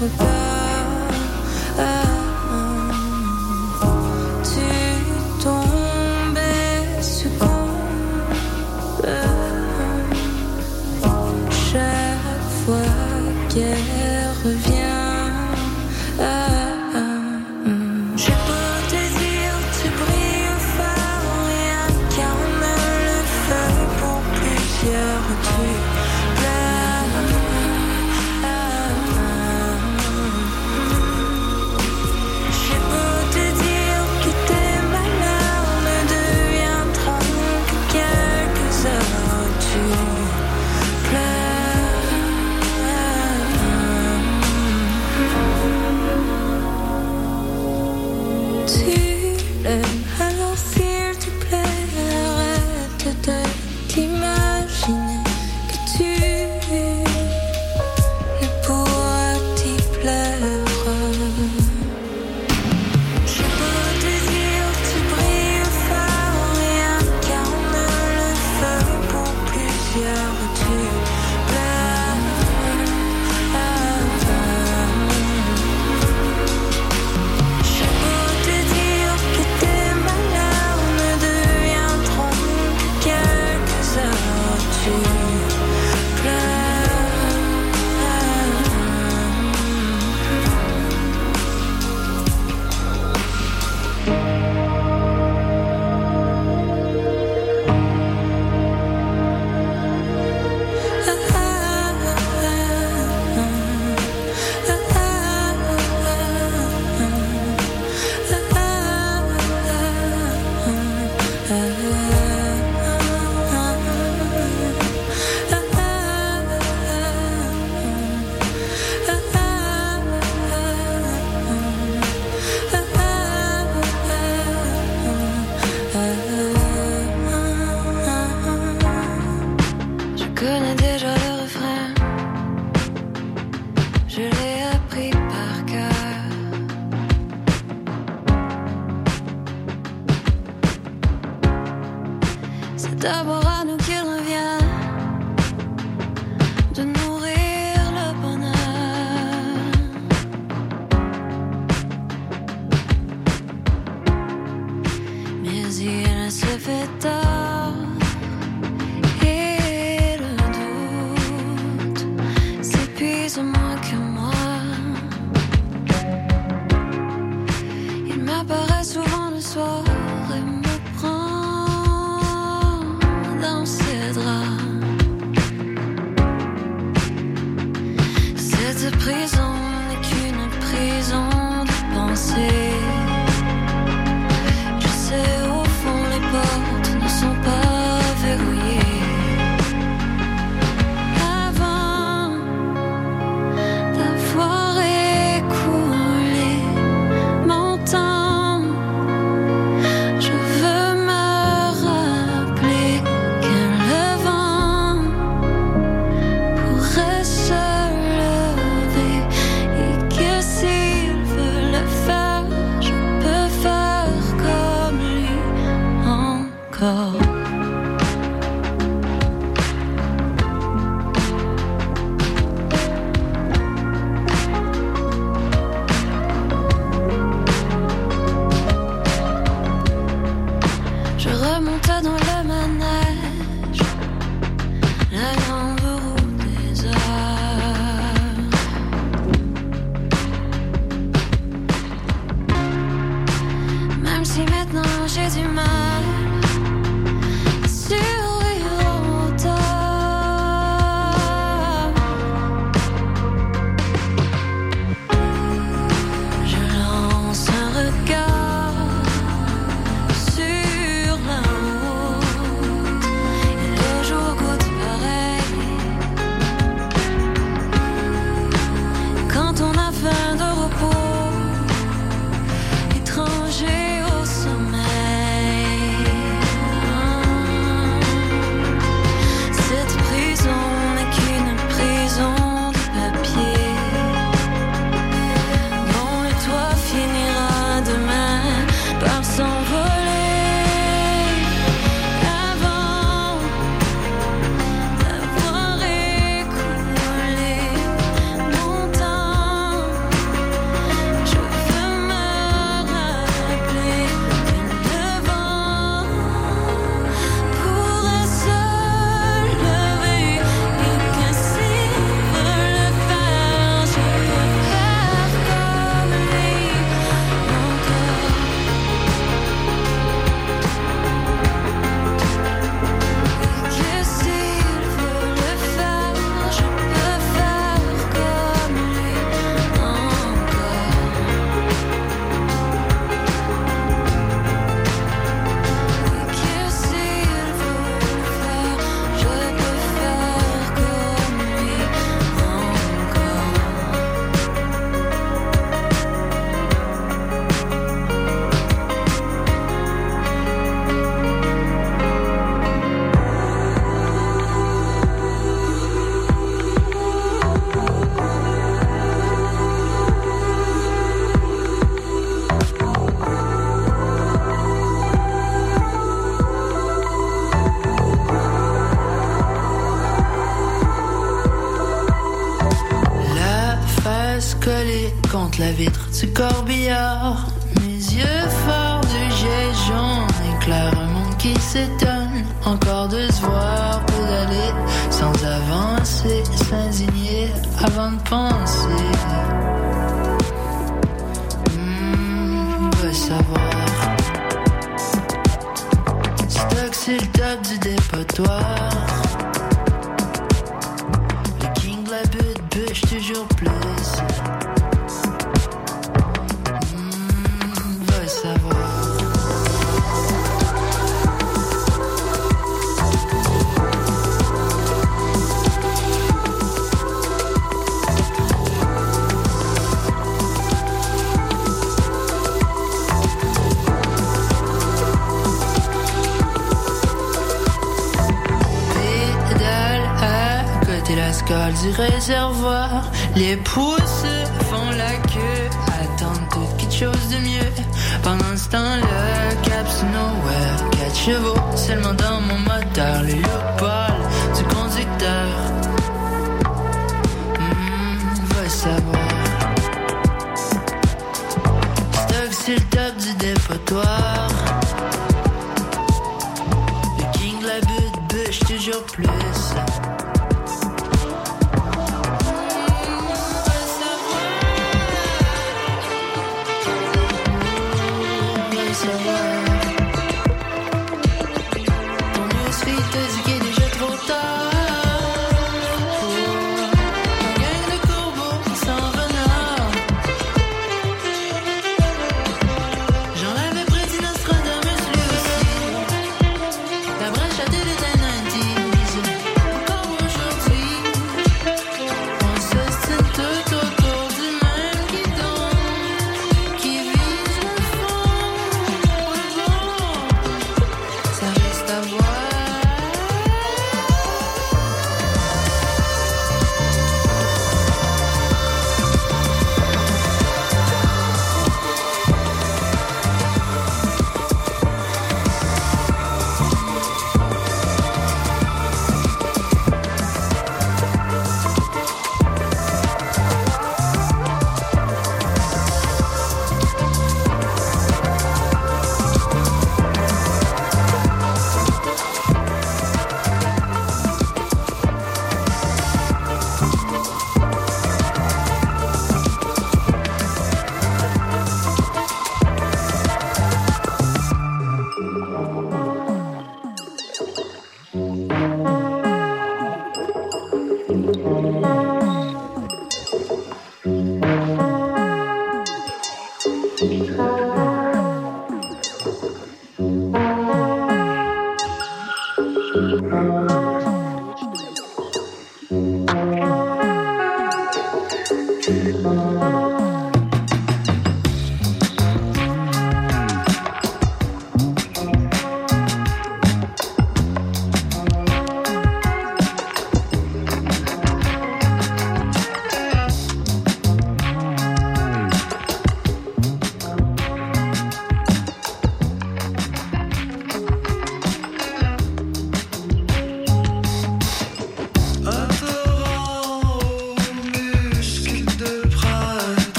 repart,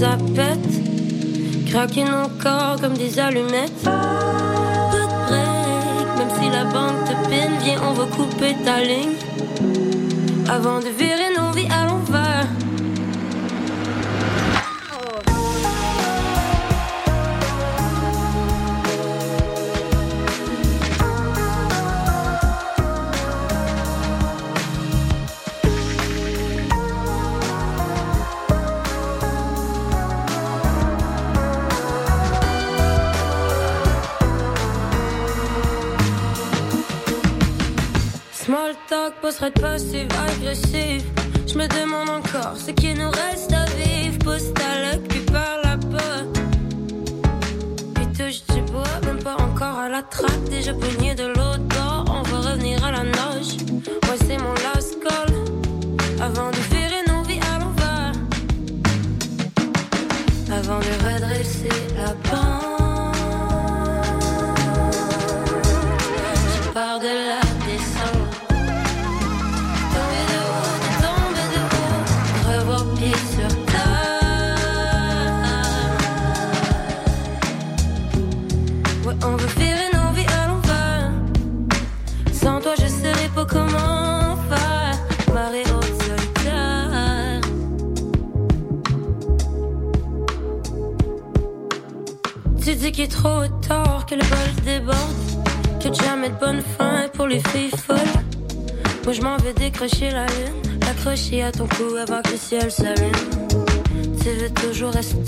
ça pète, craquine encore comme des allumettes. Pas break, même si la bande te peine, viens, on va couper ta ligne avant de virer. prête passive, agressive. Je me demande encore ce qui nous reste. son cou avant que le ciel s'allume. Tu veux toujours rester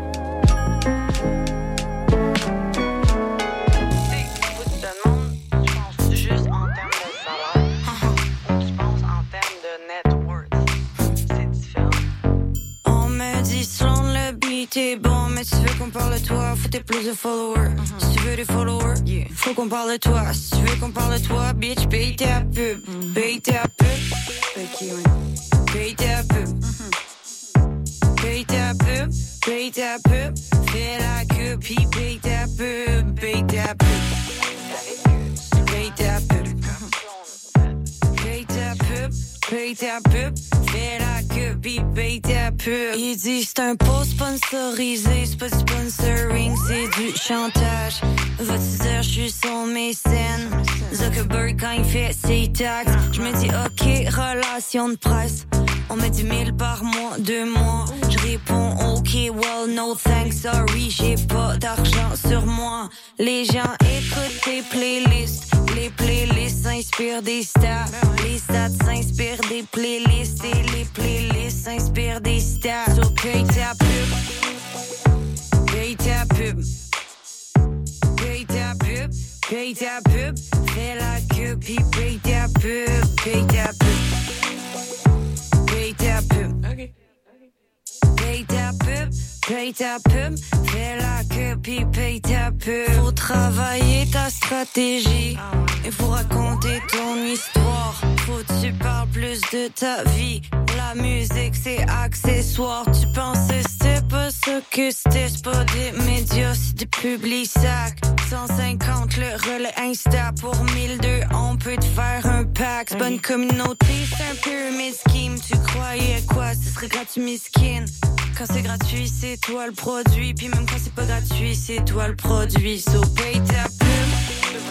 qu'on parle de toi, faut t'es plus de followers. Si tu veux des followers, faut qu'on parle de toi. Si tu veux qu'on parle de toi, bitch, paye ta pub. Paye ta pub. Paye ta pub. Paye ta pub. Paye ta pub. Fais la queue, puis paye ta pub. Paye ta pub. Paye ta pub. Paye ta pub. Paye ta pub. Fais la queue, paye ta pub. Il dit c'est un post sponsorisé, c'est pas sponsoring, c'est du chantage. Va-tu dire je suis son mécène? Zuckerberg quand il fait ses taxes. Je me dis ok, relation de presse. On met 10 000 par mois, deux mois. Je réponds ok, well no thanks, sorry, j'ai pas d'argent sur moi. Les gens écoutent tes playlists. Les playlists s'inspirent des stats. Les stats s'inspirent des playlists. Et les playlists s'inspirent des stats. So paye ta pub. Paye ta pub. Paye ta pub. Paye ta pub. Fais la queue, puis paye ta pub. Paye ta pub. Paye ta pub. Paye ta pub. Paye ta pub. Fais la queue, paye ta pub. Faut travailler ta stratégie. Il faut raconter ton histoire. Faut que tu parles plus de ta vie. La musique, c'est accessoire. Tu pensais c'était pas ce que c'était. C'est pas des médias, c'est des publics sacs. 150 le relais Insta pour 1002. On peut te faire un pack. C'est bonne communauté, c'est un pyramid scheme. Tu croyais quoi? Ce serait gratuit, miskin. Quand c'est gratuit, c'est toi le produit. Puis même quand c'est pas gratuit, c'est toi le produit. So paye ta pub.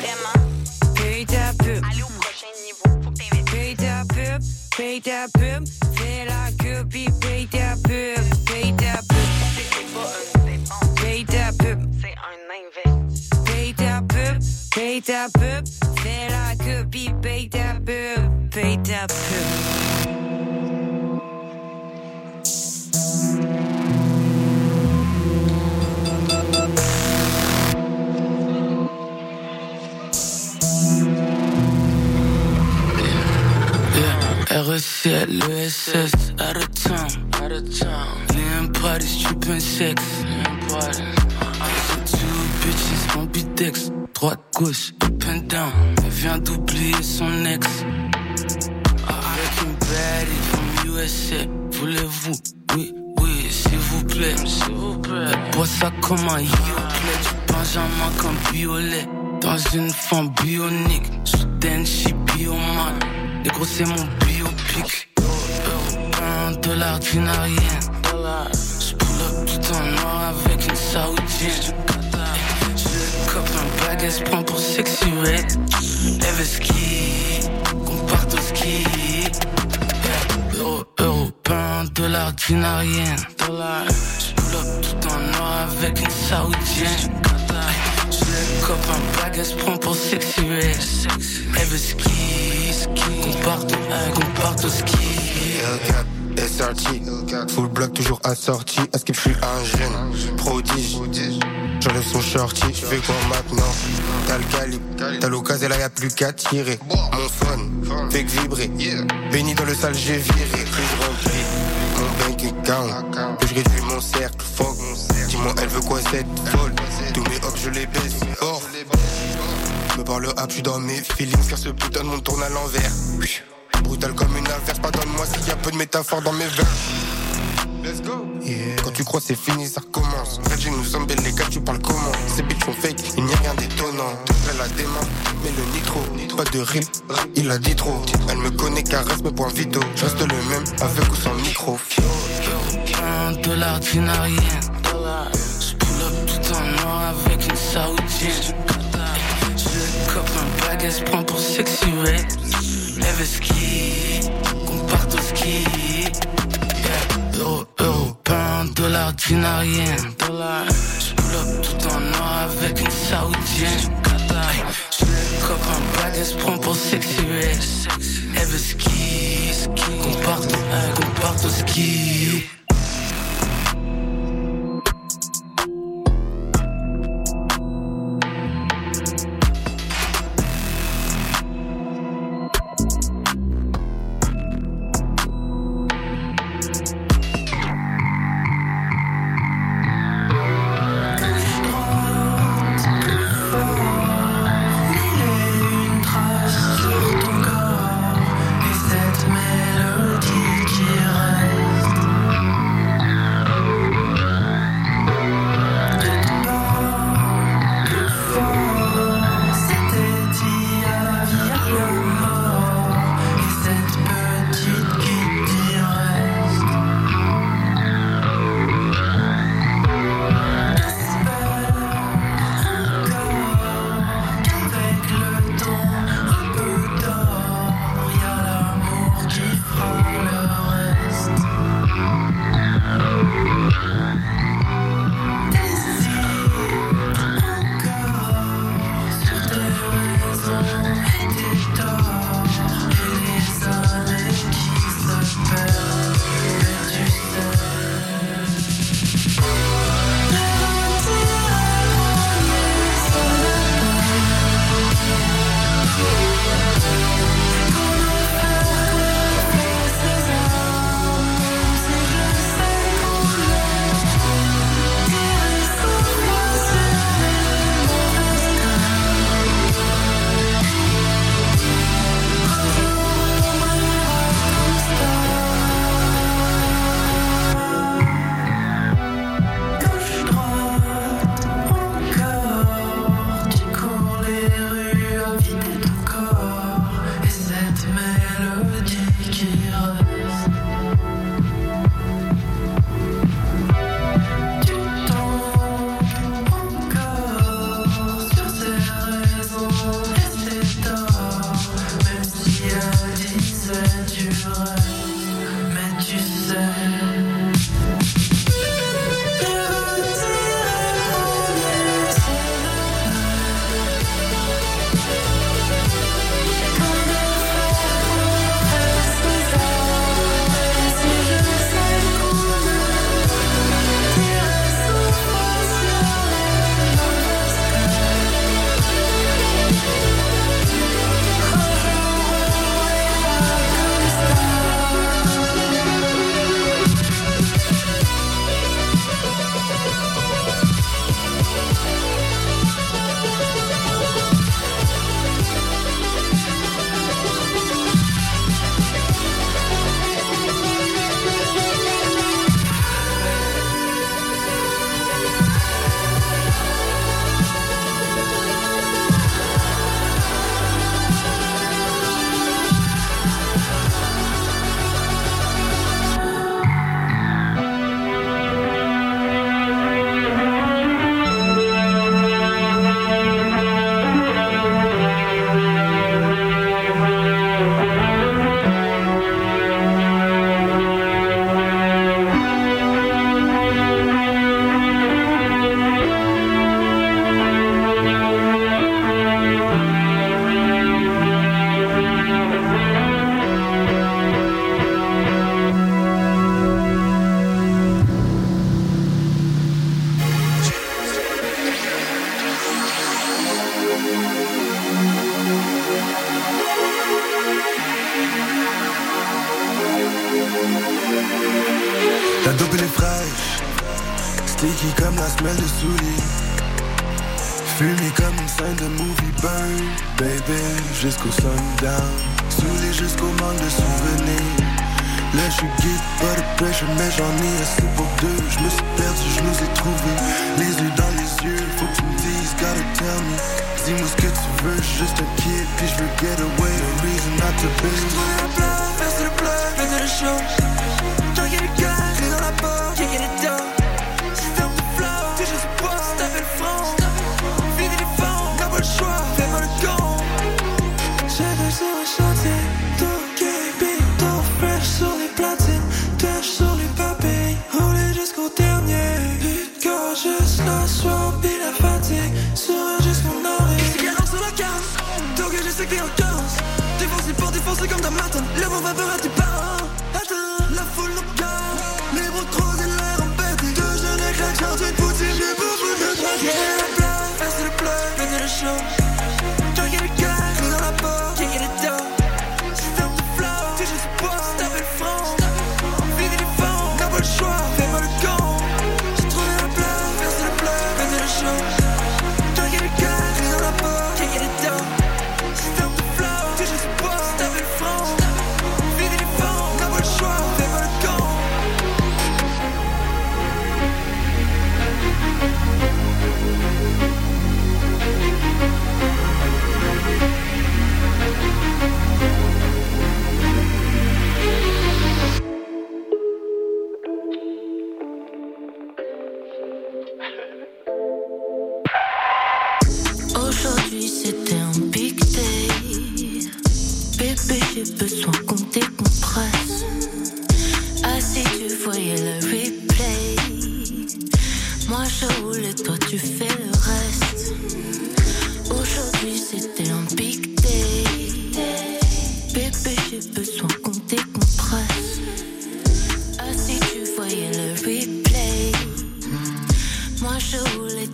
Vraiment. Paye ta pub. Allez au prochain niveau, faut que. Paye ta pub, paye ta pub, fais la queue puis paye ta pub, paye ta pub, C'est pas une dépense, paye ta pub, c'est un investissement. paye ta pub, paye ta pub, fais la queue puis paye ta pub, paye ta pub. Yeah, REC, l'ESS, out of town, out of town. Liam parties, trippin' sex. Two bitches, mon bidex. Droite, gauche, up and down. Elle vient d'oublier son ex. Avec une baddie from USA. Voulez-vous, oui, s'il vous plaît. Elle boit ça comme un yoplait. Du Benjamin comme violet. Dans une forme bionique. Soudaine, j'suis bioman. Les gros, c'est mon biopic. Européen, dollar dinarienne. J'pull up tout en noir avec une saoudienne. Je cope un bag, elle se prend pour sexy red. Ski, qu'on au ski. Yeah. Euro, européen, dollar dinarienne. J'pull up tout en noir avec une saoudienne. Je le cope un bag, elle se prend pour sexy. Elle veut ski, qu'on parte, qu'on parte au ski. L4, SRT, full block toujours assorti. À ce je suis un jeune? Prodige. J'enlève son shorty, je fais quoi maintenant? T'as le calibre, t'as l'occasion, là y'a plus qu'à tirer. Mon phone, fait que vibrer. Béni dans le sale, j'ai viré. Plus je Que je réduis mon cercle, fuck. Dis-moi, elle veut quoi cette folle? Tous mes hops, je les baisse fort. Me parle up, je suis dans mes feelings, car ce putain de monde tourne à l'envers. Brutal comme une averse, pardonne-moi s'il y a peu de métaphores dans mes vers. Let's go. Quand tu crois c'est fini, ça recommence. Reggie nous sommes belles, les gars, tu parles comment? Ces bitches sont fake, il n'y a rien d'étonnant. Elle la dément, mais le nitro, pas de rime, il a dit trop. Elle me connaît, caresse mes points vitaux. Je reste le même, avec ou sans micro. Un dollar dinarienne. J'pull up tout en noir avec une saoudienne. Je cope un bag, elle se prend pour sexy red. Lève ski, qu'on parte au ski. Euro, européen, dollar dinarienne. J'pull pull tout en noir avec une saoudienne. Je le copain bad, se prend pour sexy. Elle veut ski, qu'on parte, qu'on parte au ski.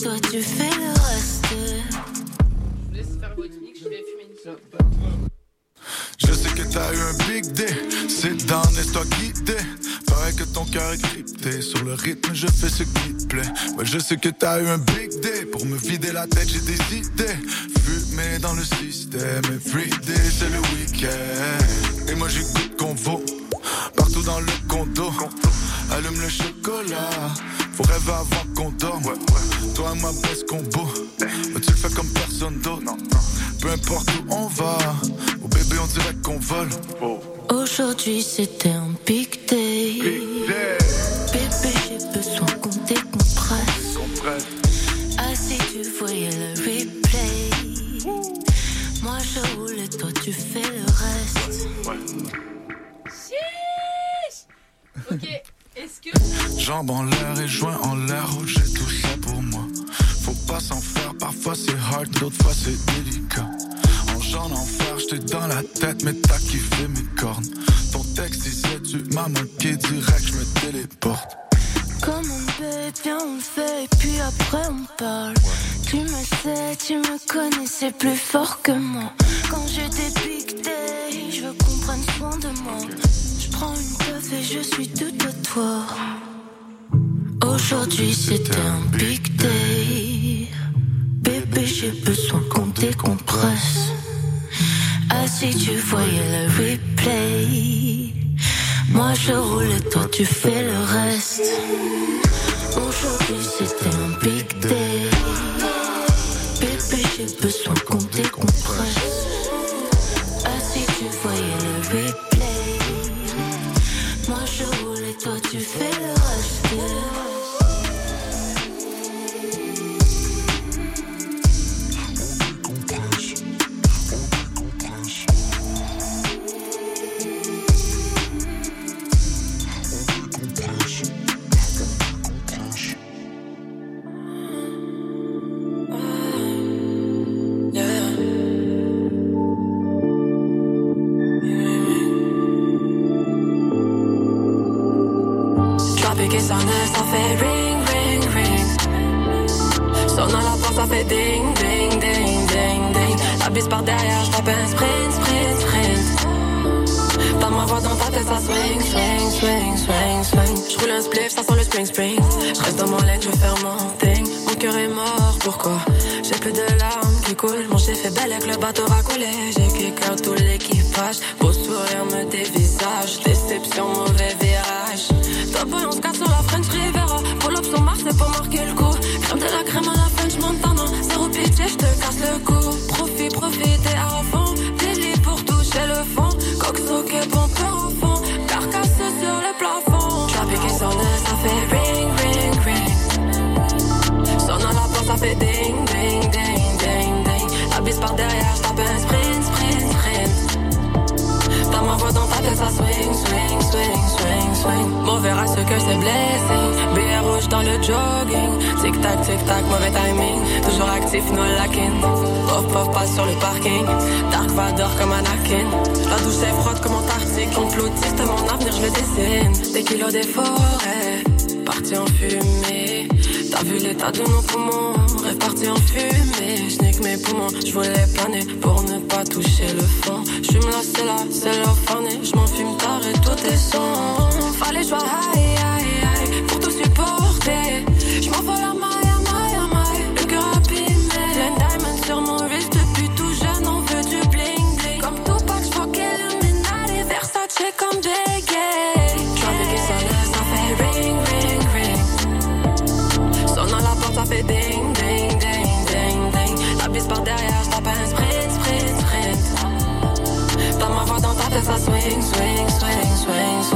Toi tu fais le reste. Je sais que t'as eu un big day, c'est dans laisse-toi guider. Paraît que ton cœur est crypté, sur le rythme je fais ce qui te plaît. Ouais, je sais que t'as eu un big day, pour me vider la tête j'ai des idées. Fumé dans le système, everyday c'est le week-end. Et moi j'écoute qu'on vaut, partout dans le condo. Allume le chocolat, faut rêver avant qu'on dorme. Toi et moi best combo, Mais tu le fais comme personne d'autre. Peu importe où on va, au bébé on dirait qu'on vole. Aujourd'hui c'était un big day. Bébé, j'ai besoin qu'on décompresse. Ah, si tu voyais le replay. Moi je roule et toi tu fais le reste. Ok. Jambes en l'air et joints en l'air, oh, j'ai tout ça pour moi. Faut pas s'en faire, parfois c'est hard, d'autres fois c'est délicat. En genre d'enfer, j'étais dans la tête, mais t'as kiffé mes cornes. Ton texte disait tu m'as manqué direct, je me téléporte. Comme on bête, viens on fait et puis après on parle. Tu me sais, tu me connais, c'est plus fort que moi. Quand j'ai des je veux qu'on prenne soin de moi. Je prends une teuf et je suis tout à toi. Aujourd'hui c'était un big day. Bébé, j'ai besoin qu'on décompresse. Ah, si tu voyais le replay. Moi je roule et toi tu fais le reste. Aujourd'hui c'était un big day. Bébé, j'ai besoin J'ai plus de larmes qui coulent. Mon chef est bel avec le bateau racolé. J'ai kick out tout l'équipage. Beau sourire me dévisage. Déception, mauvais virage. Top boy, on se casse sur la French Riviera. Pull up sur Mars, c'est pas marqué le coup. Crème de la crème à la French Montana. Zéro pitié, je te casse le cou. Profite, profite et à fond. Délit pour toucher le fond. Coq soqué, bon cœur au fond. Carcasse sur le plafond. Et sonne, ça fait ça fait ding, ding, ding, ding, ding. La par derrière, je tape un sprint, sprint, sprint. Dans ma voix, dans ta tête, ça swing, swing, swing, swing, swing. Mauvais à ce que c'est blessing. Billet rouge dans le jogging. Tic tac, tic tac, mauvais timing. Toujours actif, no lacking. Puff puff passe sur le parking. Dark Vador comme Anakin. La douche est froide comme Antarctique. Complotiste, mon avenir, je le dessine. Des kilos des forêts, parti en fumée. T'as vu l'état de nos poumons, répartis en fumée. Je mes poumons, je voulais planer pour ne pas toucher le fond. Je me c'est là, c'est leur fané. Je m'en fume tard et tout est son. Fallait jouer high, high, high pour tout supporter. Je m'en la maille, swing, swing, swing, swing,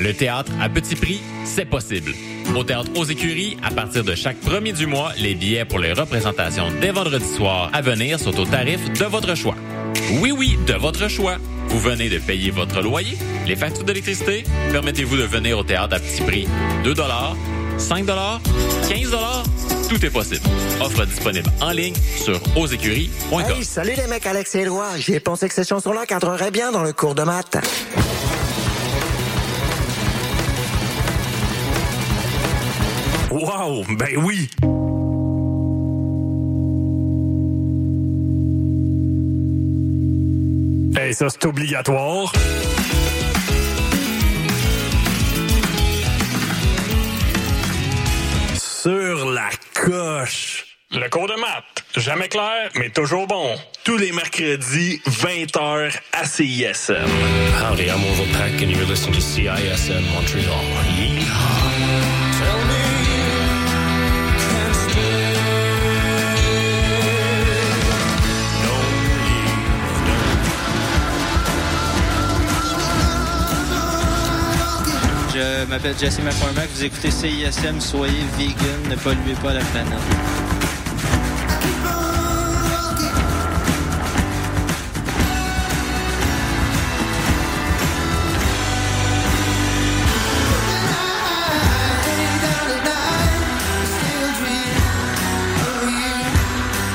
Le théâtre à petit prix, c'est possible. Au théâtre aux écuries, à partir de chaque premier du mois, les billets pour les représentations dès vendredi soir à venir sont au tarif de votre choix. Oui, oui, de votre choix. Vous venez de payer votre loyer, les factures d'électricité. Permettez-vous de venir au théâtre à petit prix. 2 5 15 tout est possible. Offre disponible en ligne sur ausécuries.com. Hey, salut les mecs, Alex et Éloi. J'ai pensé que ces chansons-là cadreraient bien dans le cours de maths. Wow, ben oui! Hey, ça, c'est obligatoire. Sur la coche. Le cours de maths. Jamais clair, mais toujours bon. Tous les mercredis, 20h à CISM. Howdy, I'm Orville Peck, and you're listening to CISM Montreal. Je m'appelle Jesse McCormack, vous écoutez CISM, soyez vegan, ne polluez pas la planète.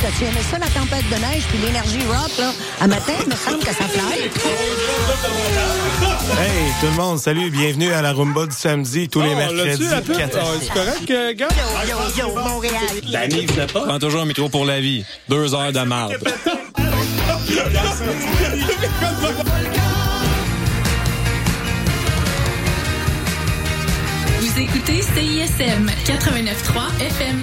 T'as-tu aimé ça, la tempête de neige puis l'énergie rock, là? À matin, il me semble que ça fly. Hey, tout le monde, salut, bienvenue à la Rumba du samedi, tous les Oh, mercredis. la six. C'est correct, euh, gars? Yo, yo, Montréal. Danny, venez pas. Prends toujours un micro pour la vie. Deux heures de marde. Vous écoutez CISM 89.3 FM.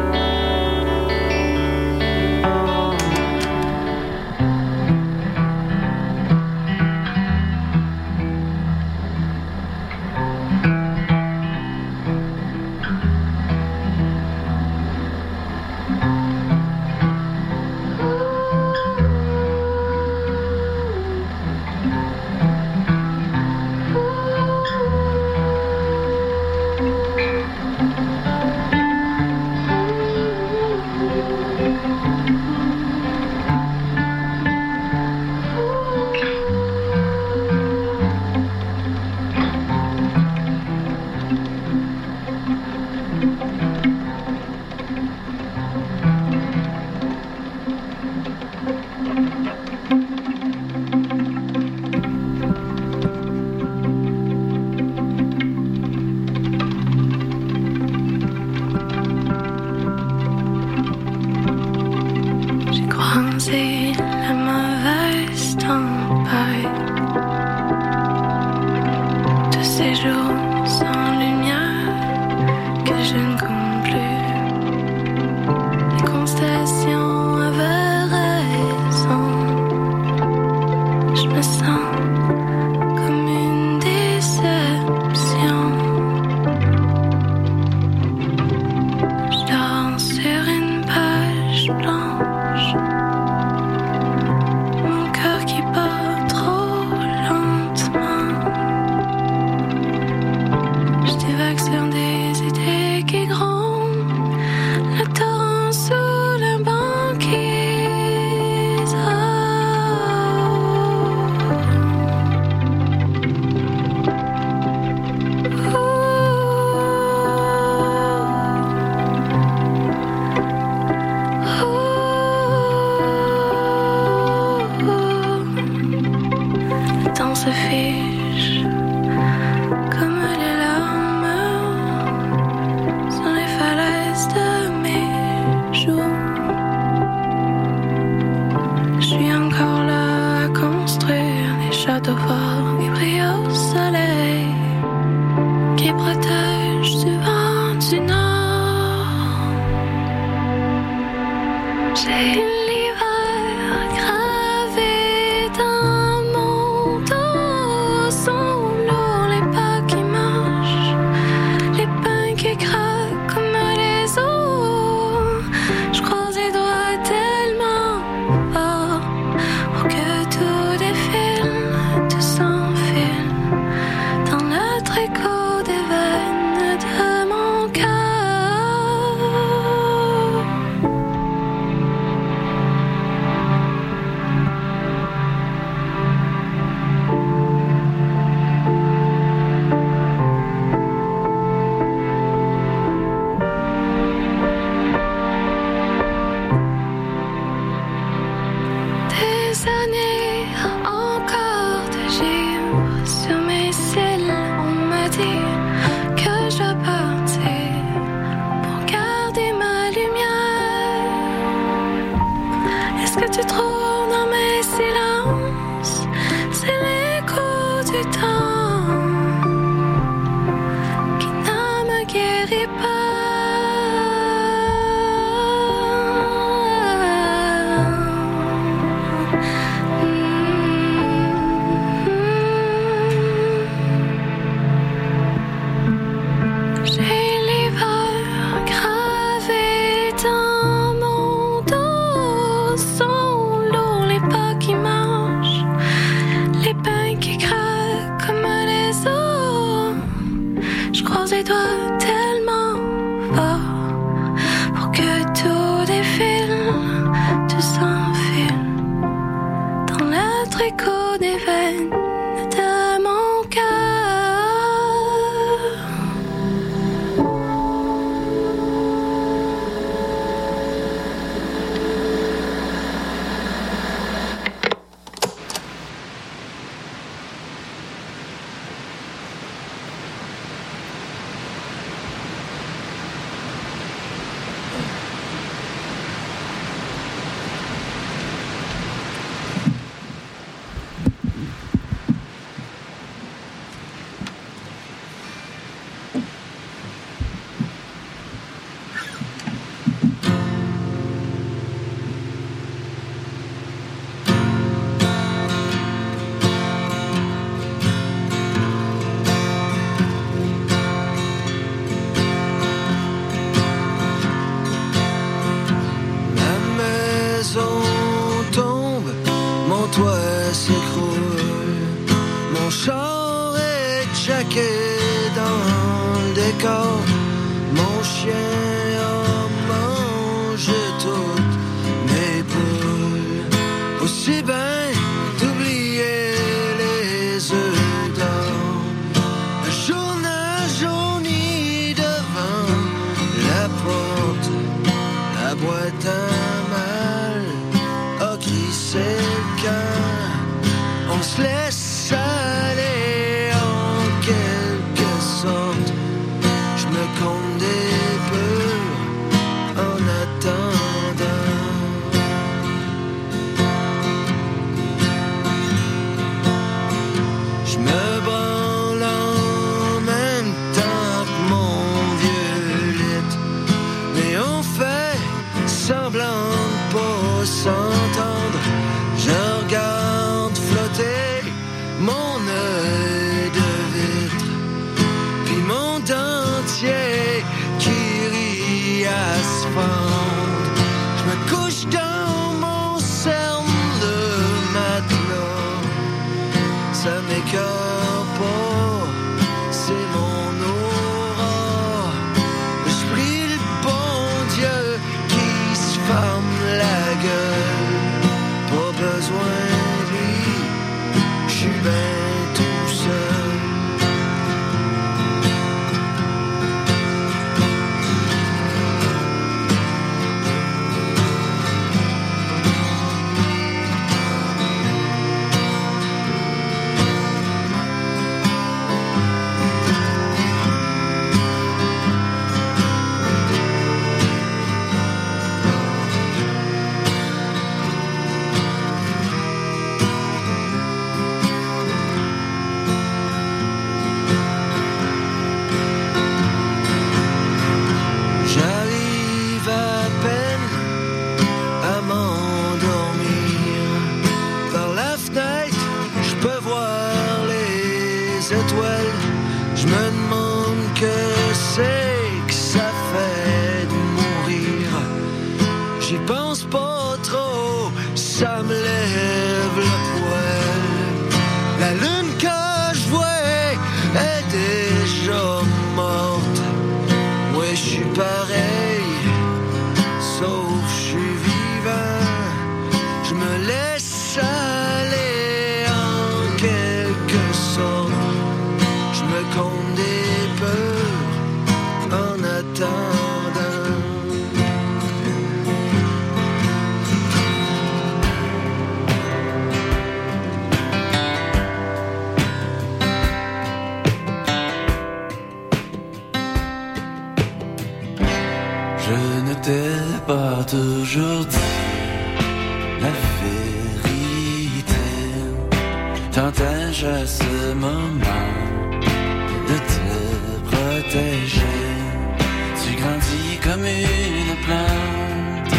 comme une plante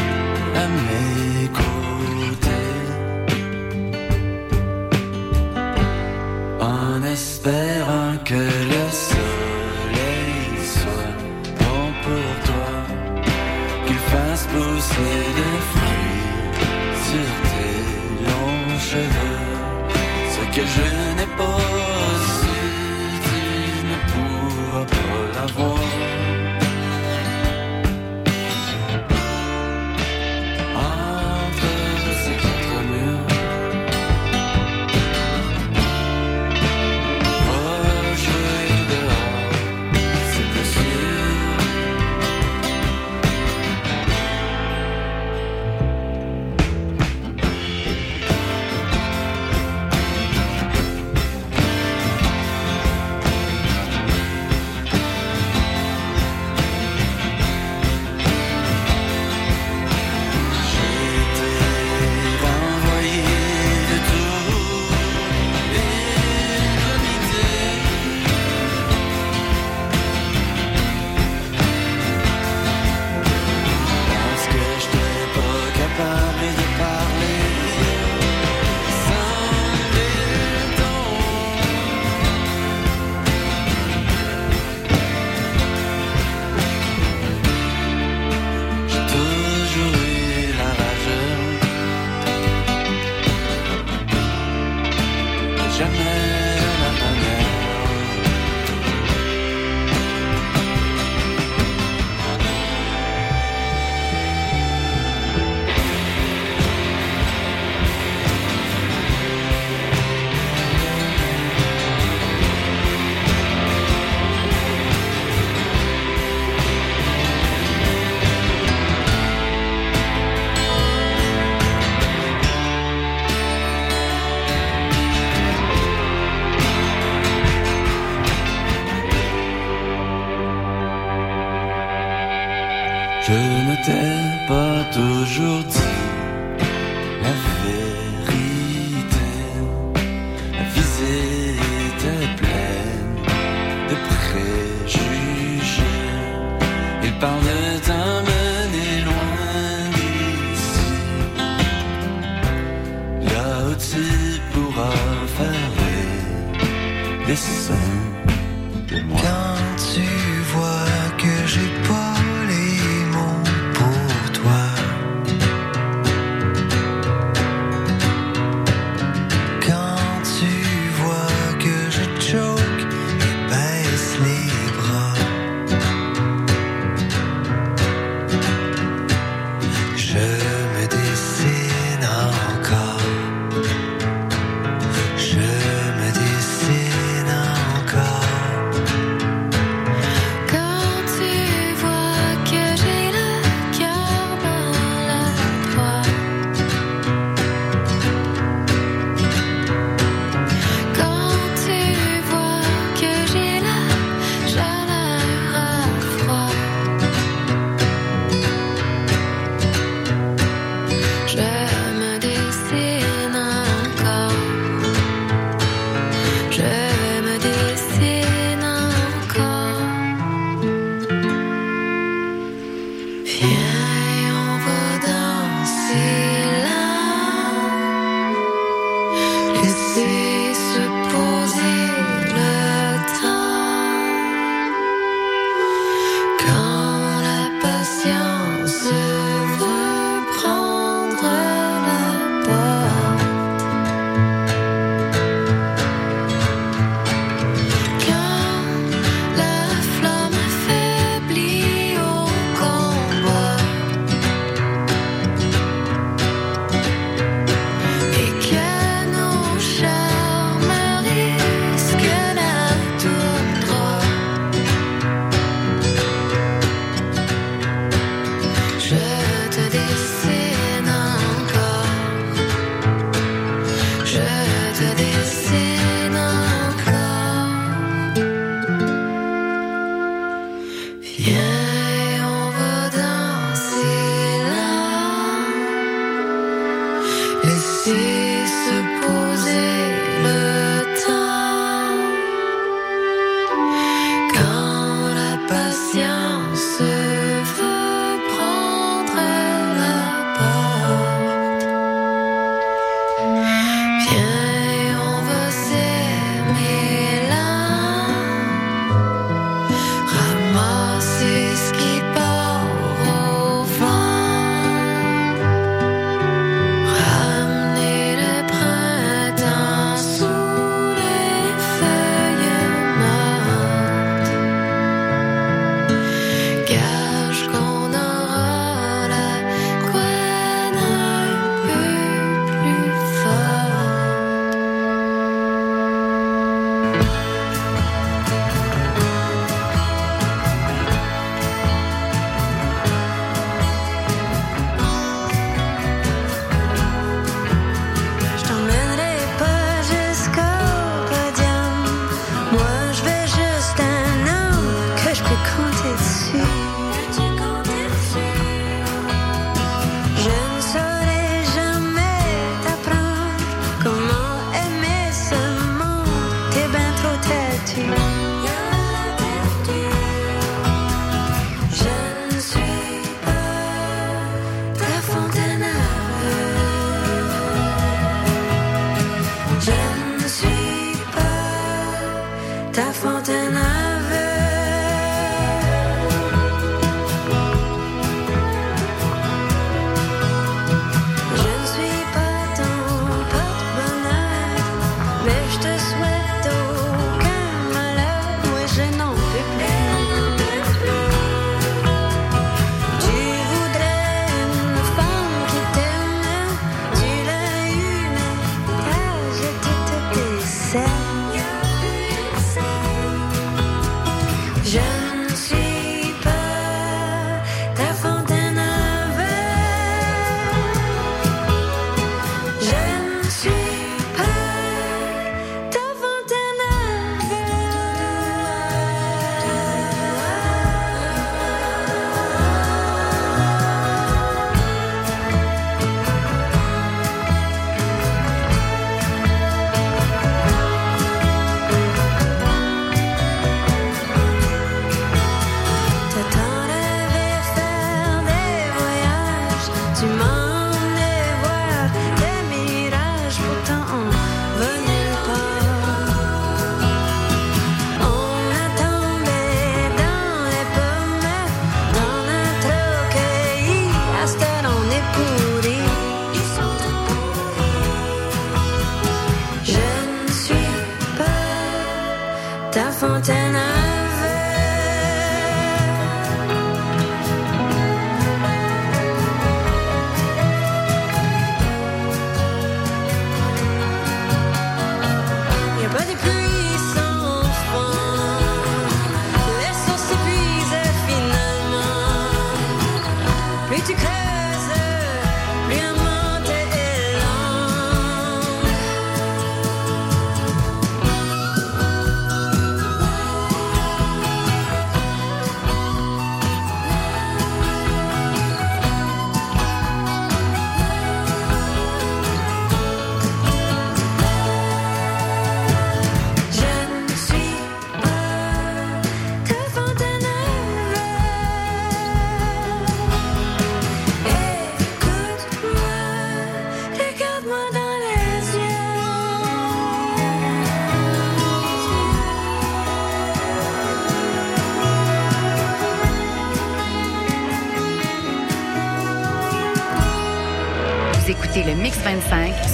à mes côtés. En espérant que le soleil soit bon pour toi, qu'il fasse pousser des fruits sur tes longs cheveux. Ce que je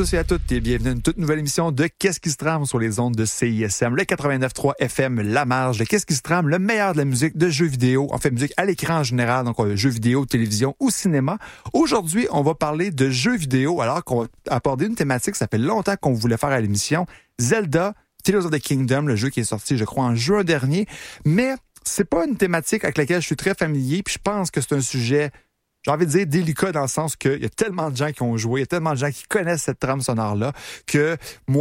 tous et à toutes et bienvenue à une toute nouvelle émission de Qu'est-ce qui se trame sur les ondes de CISM, le 89.3 FM La Marge, le Qu'est-ce qui se trame, le meilleur de la musique de jeux vidéo, en fait musique à l'écran en général, donc euh, jeux vidéo, télévision ou cinéma. Aujourd'hui, on va parler de jeux vidéo alors qu'on va aborder une thématique, ça fait longtemps qu'on voulait faire à l'émission, Zelda, Tears of the Kingdom, le jeu qui est sorti, je crois, en juin dernier, mais c'est pas une thématique avec laquelle je suis très familier, puis je pense que c'est un sujet j'ai envie de dire délicat dans le sens qu'il y a tellement de gens qui ont joué, il y a tellement de gens qui connaissent cette trame sonore-là que moi,